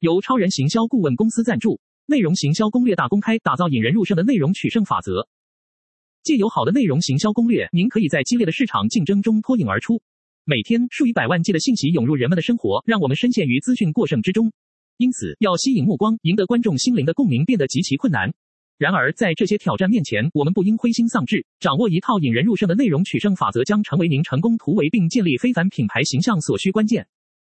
由超人行销顾问公司赞助，内容行销攻略大公开，打造引人入胜的内容取胜法则。借由好的内容行销攻略，您可以在激烈的市场竞争中脱颖而出。每天数以百万计的信息涌入人们的生活，让我们深陷于资讯过剩之中。因此，要吸引目光，赢得观众心灵的共鸣，变得极其困难。然而，在这些挑战面前，我们不应灰心丧志。掌握一套引人入胜的内容取胜法则，将成为您成功突围并建立非凡品牌形象所需关键。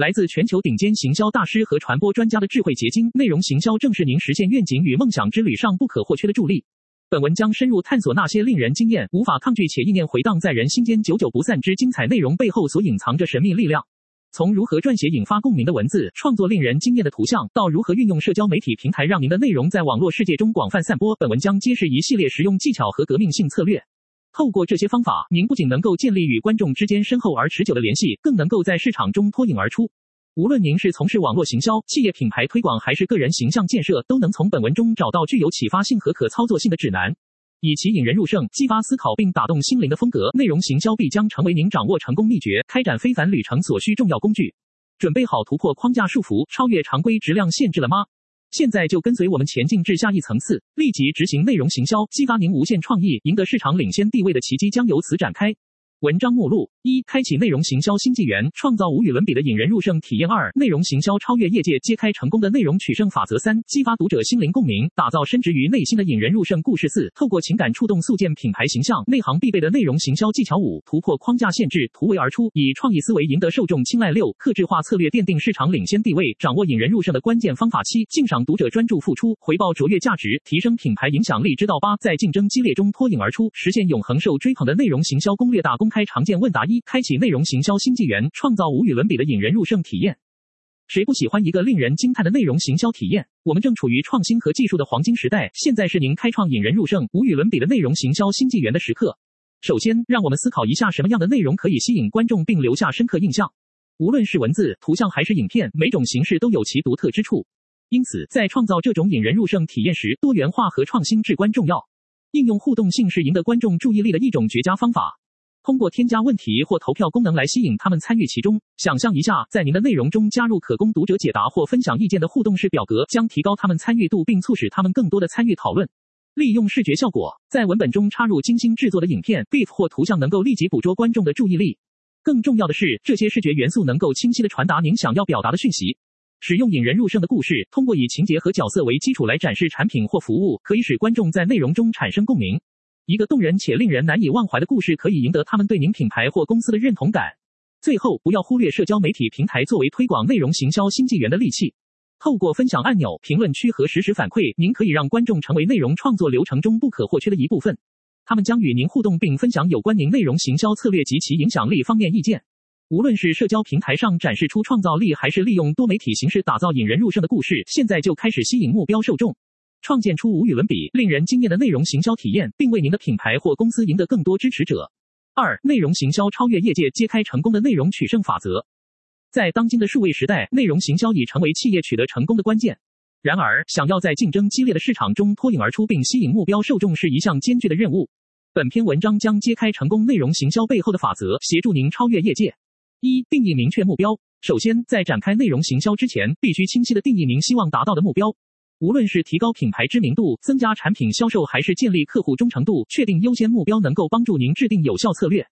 来自全球顶尖行销大师和传播专家的智慧结晶，内容行销正是您实现愿景与梦想之旅上不可或缺的助力。本文将深入探索那些令人惊艳、无法抗拒且意念回荡在人心间、久久不散之精彩内容背后所隐藏着神秘力量。从如何撰写引发共鸣的文字，创作令人惊艳的图像，到如何运用社交媒体平台让您的内容在网络世界中广泛散播，本文将揭示一系列实用技巧和革命性策略。透过这些方法，您不仅能够建立与观众之间深厚而持久的联系，更能够在市场中脱颖而出。无论您是从事网络行销、企业品牌推广还是个人形象建设，都能从本文中找到具有启发性和可操作性的指南。以其引人入胜、激发思考并打动心灵的风格，内容行销必将成为您掌握成功秘诀、开展非凡旅程所需重要工具。准备好突破框架束缚，超越常规质量限制了吗？现在就跟随我们前进至下一层次，立即执行内容行销，激发您无限创意，赢得市场领先地位的奇迹将由此展开。文章目录：一、开启内容行销新纪元，创造无与伦比的引人入胜体验；二、内容行销超越业界，揭开成功的内容取胜法则；三、激发读者心灵共鸣，打造深植于内心的引人入胜故事；四、透过情感触动，塑建品牌形象，内行必备的内容行销技巧；五、突破框架限制，突围而出，以创意思维赢得受众青睐；六、客制化策略奠定市场领先地位，掌握引人入胜的关键方法；七、敬赏读者专注付出，回报卓越价值，提升品牌影响力。之道；八、在竞争激烈中脱颖而出，实现永恒受追捧的内容行销攻略大功开常见问答。一、开启内容行销新纪元，创造无与伦比的引人入胜体验。谁不喜欢一个令人惊叹的内容行销体验？我们正处于创新和技术的黄金时代，现在是您开创引人入胜、无与伦比的内容行销新纪元的时刻。首先，让我们思考一下，什么样的内容可以吸引观众并留下深刻印象？无论是文字、图像还是影片，每种形式都有其独特之处。因此，在创造这种引人入胜体验时，多元化和创新至关重要。应用互动性是赢得观众注意力的一种绝佳方法。通过添加问题或投票功能来吸引他们参与其中。想象一下，在您的内容中加入可供读者解答或分享意见的互动式表格，将提高他们参与度并促使他们更多的参与讨论。利用视觉效果，在文本中插入精心制作的影片、GIF 或图像，能够立即捕捉观众的注意力。更重要的是，这些视觉元素能够清晰地传达您想要表达的讯息。使用引人入胜的故事，通过以情节和角色为基础来展示产品或服务，可以使观众在内容中产生共鸣。一个动人且令人难以忘怀的故事，可以赢得他们对您品牌或公司的认同感。最后，不要忽略社交媒体平台作为推广内容行销新纪元的利器。透过分享按钮、评论区和实时反馈，您可以让观众成为内容创作流程中不可或缺的一部分。他们将与您互动并分享有关您内容行销策略及其影响力方面意见。无论是社交平台上展示出创造力，还是利用多媒体形式打造引人入胜的故事，现在就开始吸引目标受众。创建出无与伦比、令人惊艳的内容行销体验，并为您的品牌或公司赢得更多支持者。二、内容行销超越业界，揭开成功的内容取胜法则。在当今的数位时代，内容行销已成为企业取得成功的关键。然而，想要在竞争激烈的市场中脱颖而出并吸引目标受众，是一项艰巨的任务。本篇文章将揭开成功内容行销背后的法则，协助您超越业界。一、定义明确目标。首先，在展开内容行销之前，必须清晰地定义您希望达到的目标。无论是提高品牌知名度、增加产品销售，还是建立客户忠诚度，确定优先目标能够帮助您制定有效策略。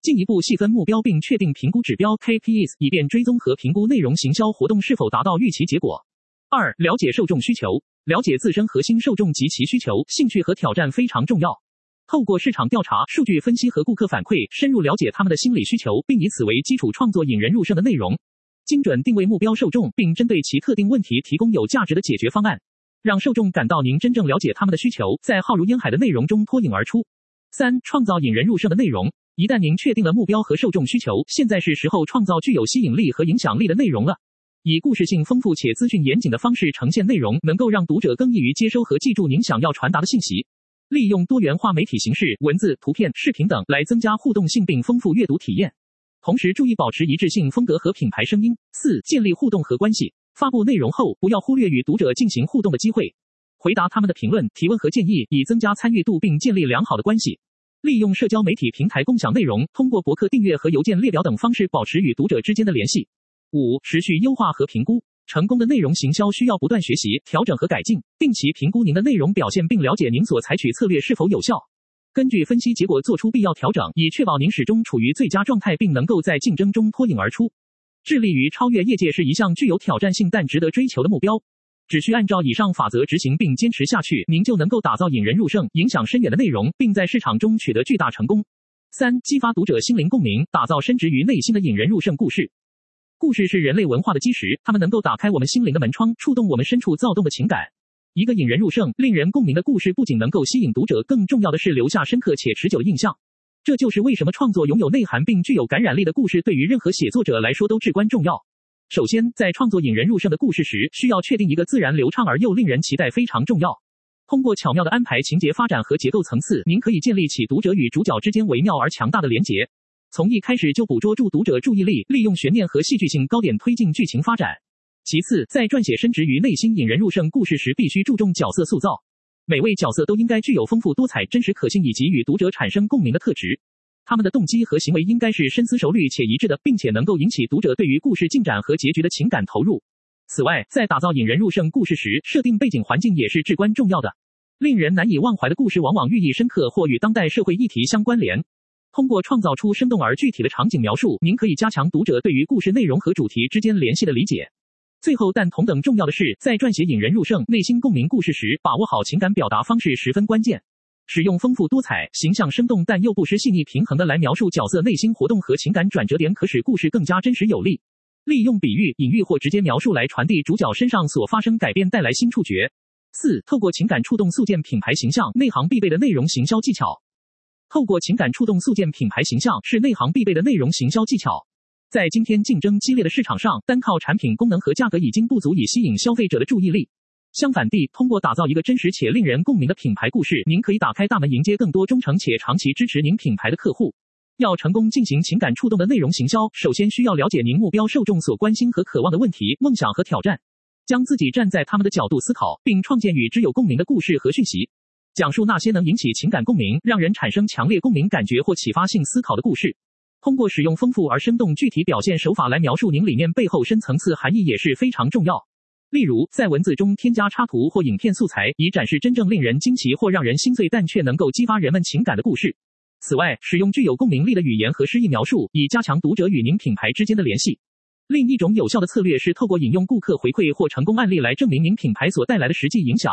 进一步细分目标并确定评估指标 KPIs，以便追踪和评估内容行销活动是否达到预期结果。二、了解受众需求，了解自身核心受众及其需求、兴趣和挑战非常重要。透过市场调查、数据分析和顾客反馈，深入了解他们的心理需求，并以此为基础创作引人入胜的内容。精准定位目标受众，并针对其特定问题提供有价值的解决方案。让受众感到您真正了解他们的需求，在浩如烟海的内容中脱颖而出。三、创造引人入胜的内容。一旦您确定了目标和受众需求，现在是时候创造具有吸引力和影响力的内容了。以故事性丰富且资讯严谨的方式呈现内容，能够让读者更易于接收和记住您想要传达的信息。利用多元化媒体形式，文字、图片、视频等来增加互动性并丰富阅读体验，同时注意保持一致性风格和品牌声音。四、建立互动和关系。发布内容后，不要忽略与读者进行互动的机会，回答他们的评论、提问和建议，以增加参与度并建立良好的关系。利用社交媒体平台共享内容，通过博客订阅和邮件列表等方式保持与读者之间的联系。五、持续优化和评估。成功的内容行销需要不断学习、调整和改进，定期评估您的内容表现，并了解您所采取策略是否有效。根据分析结果做出必要调整，以确保您始终处于最佳状态，并能够在竞争中脱颖而出。致力于超越业界是一项具有挑战性但值得追求的目标。只需按照以上法则执行并坚持下去，您就能够打造引人入胜、影响深远的内容，并在市场中取得巨大成功。三、激发读者心灵共鸣，打造深植于内心的引人入胜故事。故事是人类文化的基石，它们能够打开我们心灵的门窗，触动我们深处躁动的情感。一个引人入胜、令人共鸣的故事，不仅能够吸引读者，更重要的是留下深刻且持久的印象。这就是为什么创作拥有内涵并具有感染力的故事，对于任何写作者来说都至关重要。首先，在创作引人入胜的故事时，需要确定一个自然流畅而又令人期待非常重要。通过巧妙的安排情节发展和结构层次，您可以建立起读者与主角之间微妙而强大的连结。从一开始就捕捉住读者注意力，利用悬念和戏剧性高点推进剧情发展。其次，在撰写深植于内心、引人入胜故事时，必须注重角色塑造。每位角色都应该具有丰富多彩、真实可信以及与读者产生共鸣的特质。他们的动机和行为应该是深思熟虑且一致的，并且能够引起读者对于故事进展和结局的情感投入。此外，在打造引人入胜故事时，设定背景环境也是至关重要的。令人难以忘怀的故事往往寓意深刻或与当代社会议题相关联。通过创造出生动而具体的场景描述，您可以加强读者对于故事内容和主题之间联系的理解。最后，但同等重要的是，在撰写引人入胜、内心共鸣故事时，把握好情感表达方式十分关键。使用丰富多彩、形象生动但又不失细腻平衡的来描述角色内心活动和情感转折点，可使故事更加真实有力。利用比喻、隐喻或直接描述来传递主角身上所发生改变，带来新触觉。四、透过情感触动塑建品牌形象，内行必备的内容行销技巧。透过情感触动塑建品牌形象是内行必备的内容行销技巧。在今天竞争激烈的市场上，单靠产品功能和价格已经不足以吸引消费者的注意力。相反地，通过打造一个真实且令人共鸣的品牌故事，您可以打开大门，迎接更多忠诚且长期支持您品牌的客户。要成功进行情感触动的内容行销，首先需要了解您目标受众所关心和渴望的问题、梦想和挑战，将自己站在他们的角度思考，并创建与之有共鸣的故事和讯息。讲述那些能引起情感共鸣、让人产生强烈共鸣感觉或启发性思考的故事。通过使用丰富而生动具体表现手法来描述您理念背后深层次含义也是非常重要。例如，在文字中添加插图或影片素材，以展示真正令人惊奇或让人心碎但却能够激发人们情感的故事。此外，使用具有共鸣力的语言和诗意描述，以加强读者与您品牌之间的联系。另一种有效的策略是透过引用顾客回馈或成功案例来证明您品牌所带来的实际影响。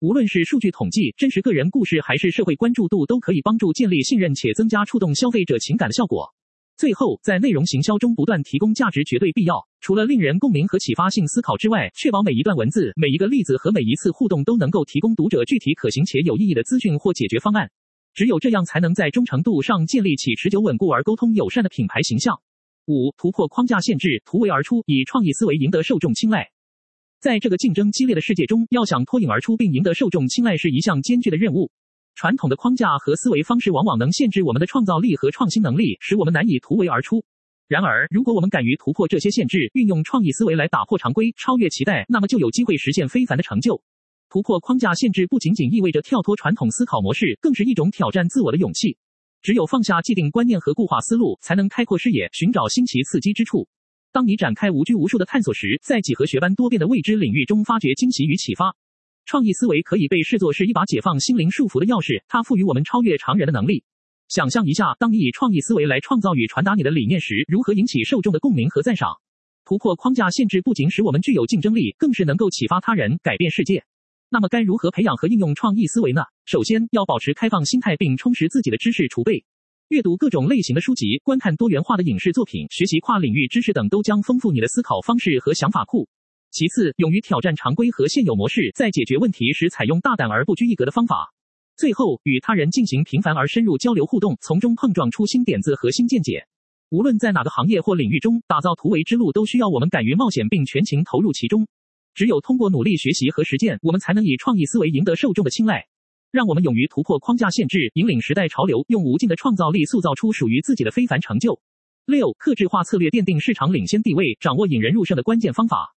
无论是数据统计、真实个人故事，还是社会关注度，都可以帮助建立信任且增加触动消费者情感的效果。最后，在内容行销中不断提供价值绝对必要。除了令人共鸣和启发性思考之外，确保每一段文字、每一个例子和每一次互动都能够提供读者具体可行且有意义的资讯或解决方案。只有这样，才能在忠诚度上建立起持久稳固而沟通友善的品牌形象。五、突破框架限制，突围而出，以创意思维赢得受众青睐。在这个竞争激烈的世界中，要想脱颖而出并赢得受众青睐是一项艰巨的任务。传统的框架和思维方式往往能限制我们的创造力和创新能力，使我们难以突围而出。然而，如果我们敢于突破这些限制，运用创意思维来打破常规、超越期待，那么就有机会实现非凡的成就。突破框架限制不仅仅意味着跳脱传统思考模式，更是一种挑战自我的勇气。只有放下既定观念和固化思路，才能开阔视野，寻找新奇刺激之处。当你展开无拘无束的探索时，在几何学般多变的未知领域中发掘惊喜与启发。创意思维可以被视作是一把解放心灵束缚的钥匙，它赋予我们超越常人的能力。想象一下，当你以创意思维来创造与传达你的理念时，如何引起受众的共鸣和赞赏？突破框架限制不仅使我们具有竞争力，更是能够启发他人，改变世界。那么该如何培养和应用创意思维呢？首先要保持开放心态，并充实自己的知识储备。阅读各种类型的书籍，观看多元化的影视作品，学习跨领域知识等，都将丰富你的思考方式和想法库。其次，勇于挑战常规和现有模式，在解决问题时采用大胆而不拘一格的方法。最后，与他人进行频繁而深入交流互动，从中碰撞出新点子和新见解。无论在哪个行业或领域中，打造突围之路都需要我们敢于冒险并全情投入其中。只有通过努力学习和实践，我们才能以创意思维赢得受众的青睐。让我们勇于突破框架限制，引领时代潮流，用无尽的创造力塑造出属于自己的非凡成就。六、克制化策略奠定市场领先地位，掌握引人入胜的关键方法。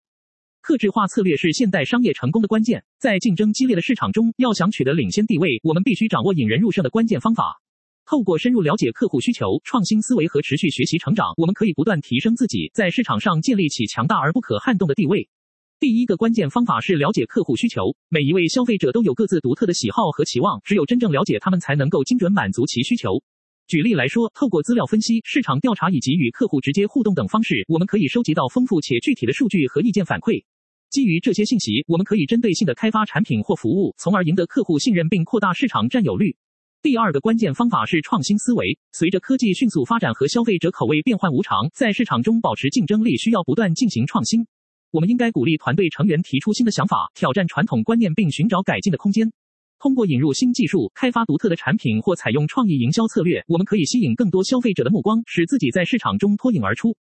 客制化策略是现代商业成功的关键。在竞争激烈的市场中，要想取得领先地位，我们必须掌握引人入胜的关键方法。透过深入了解客户需求、创新思维和持续学习成长，我们可以不断提升自己，在市场上建立起强大而不可撼动的地位。第一个关键方法是了解客户需求。每一位消费者都有各自独特的喜好和期望，只有真正了解他们，才能够精准满足其需求。举例来说，透过资料分析、市场调查以及与客户直接互动等方式，我们可以收集到丰富且具体的数据和意见反馈。基于这些信息，我们可以针对性的开发产品或服务，从而赢得客户信任并扩大市场占有率。第二个关键方法是创新思维。随着科技迅速发展和消费者口味变幻无常，在市场中保持竞争力需要不断进行创新。我们应该鼓励团队成员提出新的想法，挑战传统观念并寻找改进的空间。通过引入新技术、开发独特的产品或采用创意营销策略，我们可以吸引更多消费者的目光，使自己在市场中脱颖而出。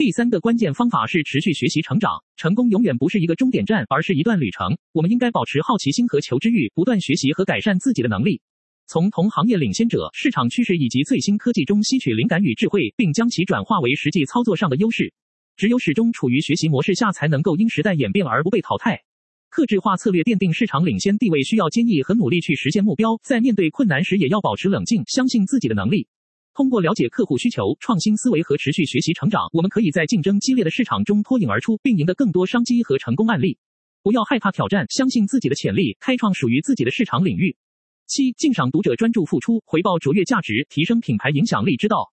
第三个关键方法是持续学习成长。成功永远不是一个终点站，而是一段旅程。我们应该保持好奇心和求知欲，不断学习和改善自己的能力，从同行业领先者、市场趋势以及最新科技中吸取灵感与智慧，并将其转化为实际操作上的优势。只有始终处于学习模式下，才能够因时代演变而不被淘汰。客制化策略奠定市场领先地位，需要坚毅和努力去实现目标。在面对困难时，也要保持冷静，相信自己的能力。通过了解客户需求、创新思维和持续学习成长，我们可以在竞争激烈的市场中脱颖而出，并赢得更多商机和成功案例。不要害怕挑战，相信自己的潜力，开创属于自己的市场领域。七、敬赏读者专注付出，回报卓越价值，提升品牌影响力之道。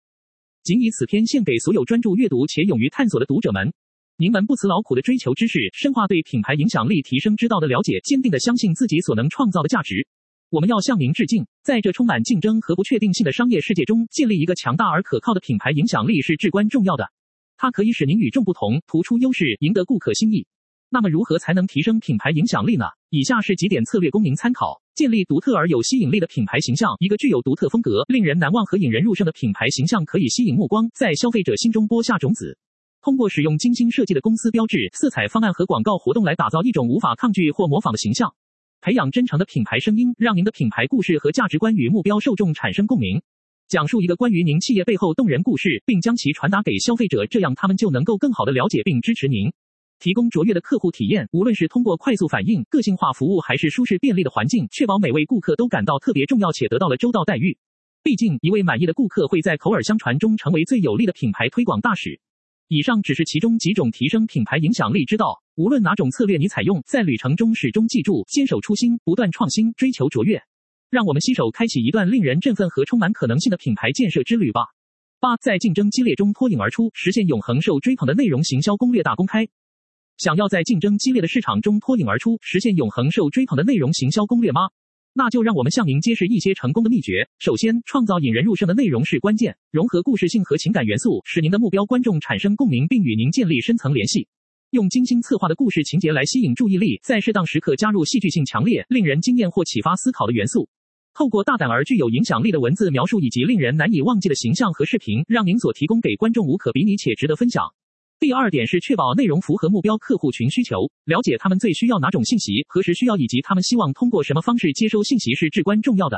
仅以此篇献给所有专注阅读且勇于探索的读者们，您们不辞劳苦的追求知识，深化对品牌影响力提升之道的了解，坚定地相信自己所能创造的价值。我们要向您致敬。在这充满竞争和不确定性的商业世界中，建立一个强大而可靠的品牌影响力是至关重要的。它可以使您与众不同，突出优势，赢得顾客心意。那么，如何才能提升品牌影响力呢？以下是几点策略供您参考：建立独特而有吸引力的品牌形象。一个具有独特风格、令人难忘和引人入胜的品牌形象，可以吸引目光，在消费者心中播下种子。通过使用精心设计的公司标志、色彩方案和广告活动来打造一种无法抗拒或模仿的形象。培养真诚的品牌声音，让您的品牌故事和价值观与目标受众产生共鸣。讲述一个关于您企业背后动人故事，并将其传达给消费者，这样他们就能够更好地了解并支持您。提供卓越的客户体验，无论是通过快速反应、个性化服务，还是舒适便利的环境，确保每位顾客都感到特别重要且得到了周到待遇。毕竟，一位满意的顾客会在口耳相传中成为最有力的品牌推广大使。以上只是其中几种提升品牌影响力之道，无论哪种策略你采用，在旅程中始终记住坚守初心，不断创新，追求卓越。让我们携手开启一段令人振奋和充满可能性的品牌建设之旅吧。八，在竞争激烈中脱颖而出，实现永恒受追捧的内容行销攻略大公开。想要在竞争激烈的市场中脱颖而出，实现永恒受追捧的内容行销攻略吗？那就让我们向您揭示一些成功的秘诀。首先，创造引人入胜的内容是关键，融合故事性和情感元素，使您的目标观众产生共鸣，并与您建立深层联系。用精心策划的故事情节来吸引注意力，在适当时刻加入戏剧性强烈、令人惊艳或启发思考的元素。透过大胆而具有影响力的文字描述以及令人难以忘记的形象和视频，让您所提供给观众无可比拟且值得分享。第二点是确保内容符合目标客户群需求，了解他们最需要哪种信息，何时需要，以及他们希望通过什么方式接收信息是至关重要的。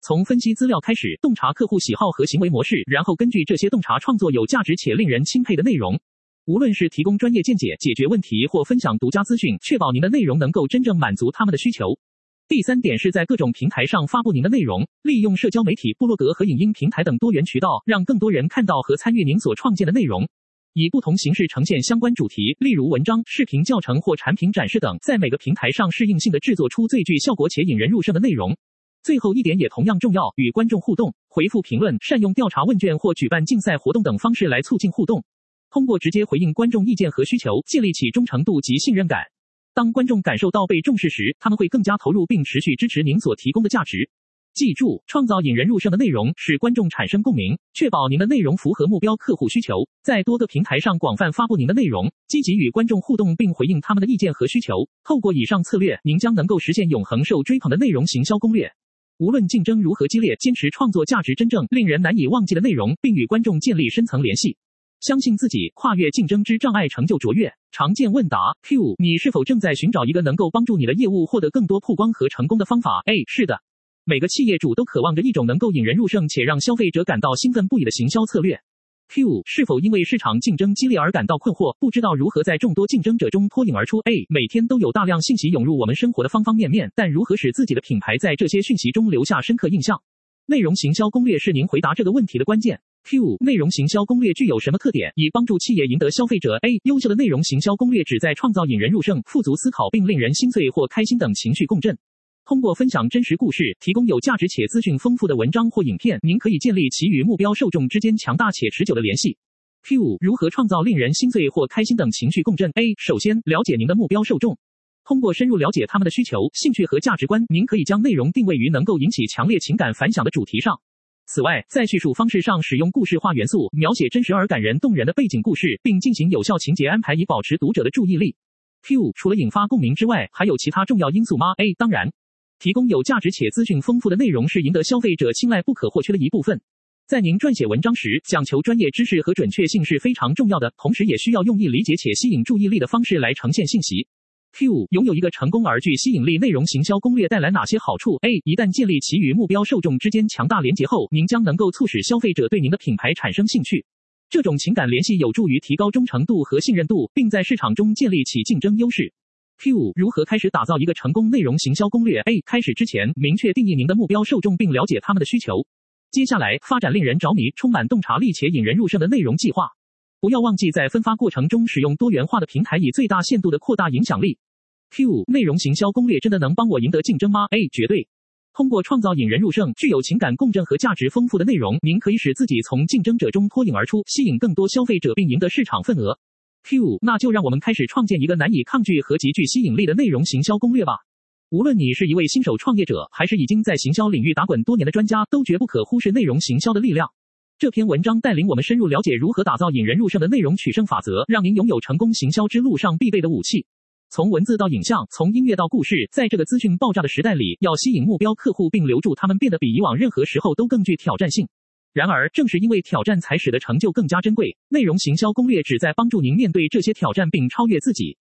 从分析资料开始，洞察客户喜好和行为模式，然后根据这些洞察创作有价值且令人钦佩的内容。无论是提供专业见解、解决问题或分享独家资讯，确保您的内容能够真正满足他们的需求。第三点是在各种平台上发布您的内容，利用社交媒体、部落格和影音平台等多元渠道，让更多人看到和参与您所创建的内容。以不同形式呈现相关主题，例如文章、视频教程或产品展示等，在每个平台上适应性的制作出最具效果且引人入胜的内容。最后一点也同样重要，与观众互动，回复评论，善用调查问卷或举办竞赛活动等方式来促进互动。通过直接回应观众意见和需求，建立起忠诚度及信任感。当观众感受到被重视时，他们会更加投入并持续支持您所提供的价值。记住，创造引人入胜的内容，使观众产生共鸣，确保您的内容符合目标客户需求。在多个平台上广泛发布您的内容，积极与观众互动，并回应他们的意见和需求。透过以上策略，您将能够实现永恒受追捧的内容行销攻略。无论竞争如何激烈，坚持创作价值真正令人难以忘记的内容，并与观众建立深层联系。相信自己，跨越竞争之障碍，成就卓越。常见问答 Q：你是否正在寻找一个能够帮助你的业务获得更多曝光和成功的方法？A：是的。每个企业主都渴望着一种能够引人入胜且让消费者感到兴奋不已的行销策略。Q 是否因为市场竞争激烈而感到困惑，不知道如何在众多竞争者中脱颖而出？A 每天都有大量信息涌入我们生活的方方面面，但如何使自己的品牌在这些讯息中留下深刻印象？内容行销攻略是您回答这个问题的关键。Q. 内容行销攻略具有什么特点，以帮助企业赢得消费者？A. 优秀的内容行销攻略旨在创造引人入胜、富足思考并令人心碎或开心等情绪共振。通过分享真实故事，提供有价值且资讯丰富的文章或影片，您可以建立其与目标受众之间强大且持久的联系。Q. 如何创造令人心碎或开心等情绪共振？A. 首先，了解您的目标受众，通过深入了解他们的需求、兴趣和价值观，您可以将内容定位于能够引起强烈情感反响的主题上。此外，在叙述方式上使用故事化元素，描写真实而感人动人的背景故事，并进行有效情节安排，以保持读者的注意力。Q，除了引发共鸣之外，还有其他重要因素吗？A，当然，提供有价值且资讯丰富的内容是赢得消费者青睐不可或缺的一部分。在您撰写文章时，讲求专业知识和准确性是非常重要的，同时也需要用易理解且吸引注意力的方式来呈现信息。Q 拥有一个成功而具吸引力内容行销攻略带来哪些好处？A 一旦建立其与目标受众之间强大连结后，您将能够促使消费者对您的品牌产生兴趣。这种情感联系有助于提高忠诚度和信任度，并在市场中建立起竞争优势。Q 如何开始打造一个成功内容行销攻略？A 开始之前，明确定义您的目标受众并了解他们的需求。接下来，发展令人着迷、充满洞察力且引人入胜的内容计划。不要忘记在分发过程中使用多元化的平台，以最大限度地扩大影响力。Q 内容行销攻略真的能帮我赢得竞争吗？A 绝对。通过创造引人入胜、具有情感共振和价值丰富的内容，您可以使自己从竞争者中脱颖而出，吸引更多消费者并赢得市场份额。Q 那就让我们开始创建一个难以抗拒和极具吸引力的内容行销攻略吧。无论你是一位新手创业者，还是已经在行销领域打滚多年的专家，都绝不可忽视内容行销的力量。这篇文章带领我们深入了解如何打造引人入胜的内容取胜法则，让您拥有成功行销之路上必备的武器。从文字到影像，从音乐到故事，在这个资讯爆炸的时代里，要吸引目标客户并留住他们，变得比以往任何时候都更具挑战性。然而，正是因为挑战，才使得成就更加珍贵。内容行销攻略旨在帮助您面对这些挑战并超越自己。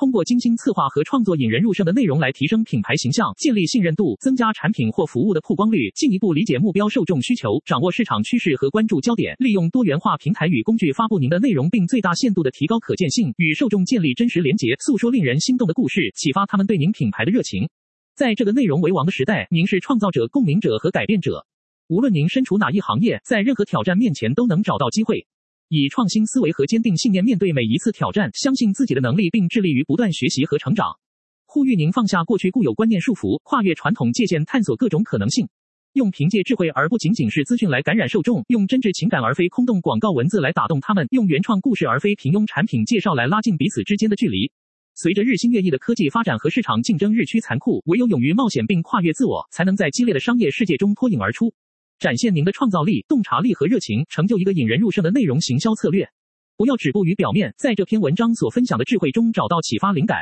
通过精心策划和创作引人入胜的内容来提升品牌形象，建立信任度，增加产品或服务的曝光率，进一步理解目标受众需求，掌握市场趋势和关注焦点，利用多元化平台与工具发布您的内容，并最大限度地提高可见性，与受众建立真实连结，诉说令人心动的故事，启发他们对您品牌的热情。在这个内容为王的时代，您是创造者、共鸣者和改变者。无论您身处哪一行业，在任何挑战面前都能找到机会。以创新思维和坚定信念面对每一次挑战，相信自己的能力，并致力于不断学习和成长。呼吁您放下过去固有观念束缚，跨越传统界限，探索各种可能性。用凭借智慧而不仅仅是资讯来感染受众，用真挚情感而非空洞广告文字来打动他们，用原创故事而非平庸产品介绍来拉近彼此之间的距离。随着日新月异的科技发展和市场竞争日趋残酷，唯有勇于冒险并跨越自我，才能在激烈的商业世界中脱颖而出。展现您的创造力、洞察力和热情，成就一个引人入胜的内容行销策略。不要止步于表面，在这篇文章所分享的智慧中找到启发灵感。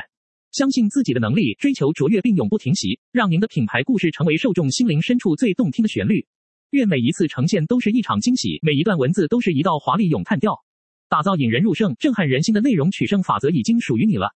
相信自己的能力，追求卓越并永不停息，让您的品牌故事成为受众心灵深处最动听的旋律。愿每一次呈现都是一场惊喜，每一段文字都是一道华丽咏叹调。打造引人入胜、震撼人心的内容取胜法则已经属于你了。